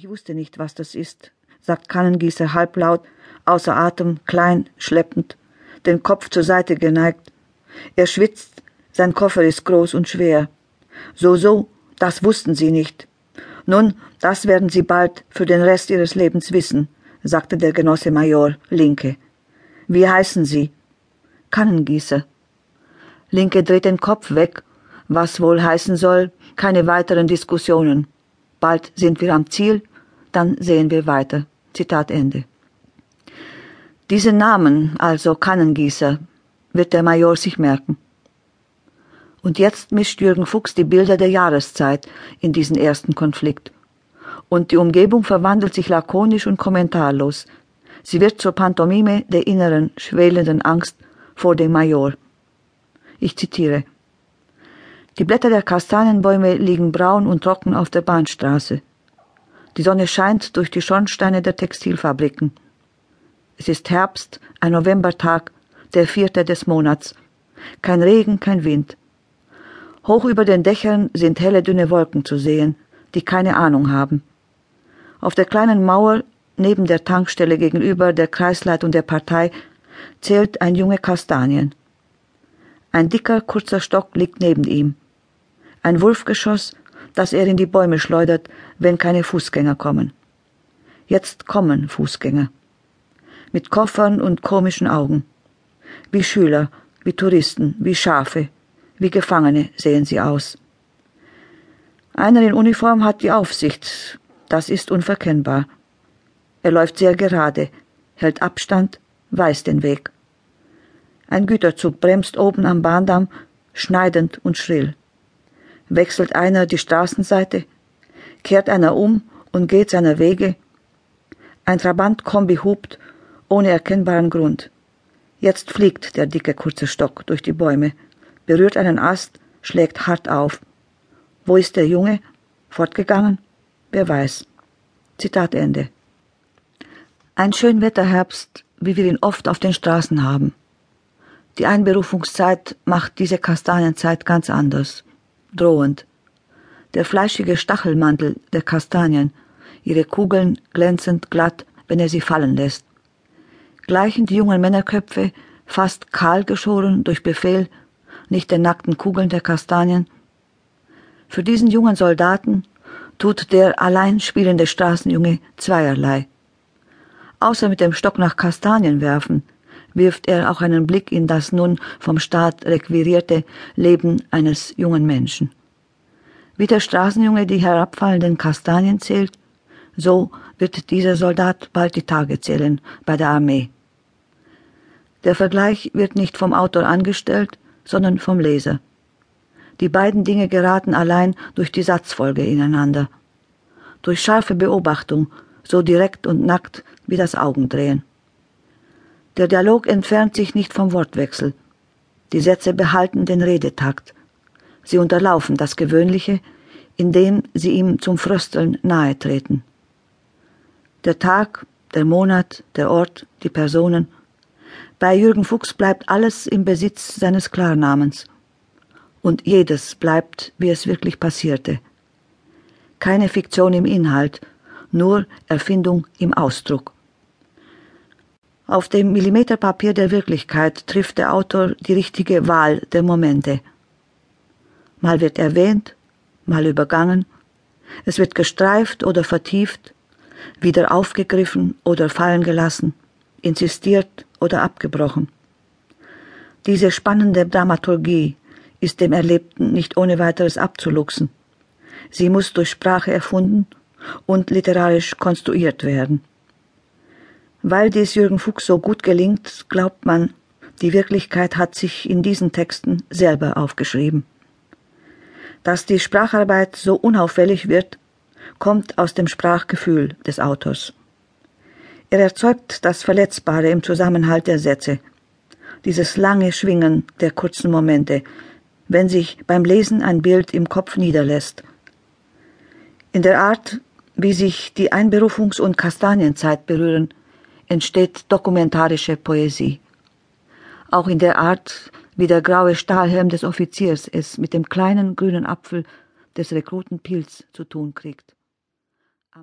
Ich wusste nicht, was das ist, sagt Kannengießer halblaut, außer Atem, klein, schleppend, den Kopf zur Seite geneigt. Er schwitzt, sein Koffer ist groß und schwer. So, so, das wussten Sie nicht. Nun, das werden Sie bald für den Rest Ihres Lebens wissen, sagte der Genosse Major, Linke. Wie heißen Sie? Kannengießer. Linke dreht den Kopf weg, was wohl heißen soll, keine weiteren Diskussionen. Bald sind wir am Ziel, dann sehen wir weiter. Zitat Ende. Diesen Namen, also Kannengießer, wird der Major sich merken. Und jetzt mischt Jürgen Fuchs die Bilder der Jahreszeit in diesen ersten Konflikt. Und die Umgebung verwandelt sich lakonisch und kommentarlos. Sie wird zur Pantomime der inneren, schwelenden Angst vor dem Major. Ich zitiere. Die Blätter der Kastanienbäume liegen braun und trocken auf der Bahnstraße. Die Sonne scheint durch die Schornsteine der Textilfabriken. Es ist Herbst, ein Novembertag, der vierte des Monats. Kein Regen, kein Wind. Hoch über den Dächern sind helle, dünne Wolken zu sehen, die keine Ahnung haben. Auf der kleinen Mauer neben der Tankstelle gegenüber der Kreisleitung der Partei zählt ein Junge Kastanien. Ein dicker, kurzer Stock liegt neben ihm. Ein Wulfgeschoss, das er in die Bäume schleudert, wenn keine Fußgänger kommen. Jetzt kommen Fußgänger. Mit Koffern und komischen Augen. Wie Schüler, wie Touristen, wie Schafe, wie Gefangene sehen sie aus. Einer in Uniform hat die Aufsicht, das ist unverkennbar. Er läuft sehr gerade, hält Abstand, weiß den Weg. Ein Güterzug bremst oben am Bahndamm, schneidend und schrill. Wechselt einer die Straßenseite, kehrt einer um und geht seiner Wege. Ein Trabant-Kombi hupt, ohne erkennbaren Grund. Jetzt fliegt der dicke kurze Stock durch die Bäume, berührt einen Ast, schlägt hart auf. Wo ist der Junge? Fortgegangen? Wer weiß. Zitat Ende. Ein Schönwetterherbst, wie wir ihn oft auf den Straßen haben. Die Einberufungszeit macht diese Kastanienzeit ganz anders, drohend. Der fleischige Stachelmantel der Kastanien, ihre Kugeln glänzend glatt, wenn er sie fallen lässt. Gleichen die jungen Männerköpfe, fast kahl geschoren durch Befehl, nicht den nackten Kugeln der Kastanien. Für diesen jungen Soldaten tut der allein spielende Straßenjunge zweierlei. Außer mit dem Stock nach Kastanien werfen, wirft er auch einen Blick in das nun vom Staat requirierte Leben eines jungen Menschen. Wie der Straßenjunge die herabfallenden Kastanien zählt, so wird dieser Soldat bald die Tage zählen bei der Armee. Der Vergleich wird nicht vom Autor angestellt, sondern vom Leser. Die beiden Dinge geraten allein durch die Satzfolge ineinander. Durch scharfe Beobachtung, so direkt und nackt wie das Augendrehen. Der Dialog entfernt sich nicht vom Wortwechsel. Die Sätze behalten den Redetakt. Sie unterlaufen das Gewöhnliche, indem sie ihm zum Frösteln nahe treten. Der Tag, der Monat, der Ort, die Personen. Bei Jürgen Fuchs bleibt alles im Besitz seines Klarnamens. Und jedes bleibt, wie es wirklich passierte. Keine Fiktion im Inhalt, nur Erfindung im Ausdruck. Auf dem Millimeterpapier der Wirklichkeit trifft der Autor die richtige Wahl der Momente. Mal wird erwähnt, mal übergangen, es wird gestreift oder vertieft, wieder aufgegriffen oder fallen gelassen, insistiert oder abgebrochen. Diese spannende Dramaturgie ist dem Erlebten nicht ohne weiteres abzuluxen. Sie muss durch Sprache erfunden und literarisch konstruiert werden. Weil dies Jürgen Fuchs so gut gelingt, glaubt man, die Wirklichkeit hat sich in diesen Texten selber aufgeschrieben. Dass die Spracharbeit so unauffällig wird, kommt aus dem Sprachgefühl des Autors. Er erzeugt das Verletzbare im Zusammenhalt der Sätze, dieses lange Schwingen der kurzen Momente, wenn sich beim Lesen ein Bild im Kopf niederlässt. In der Art, wie sich die Einberufungs- und Kastanienzeit berühren, entsteht dokumentarische Poesie. Auch in der Art, wie der graue Stahlhelm des Offiziers es mit dem kleinen grünen Apfel des Rekruten Pilz zu tun kriegt.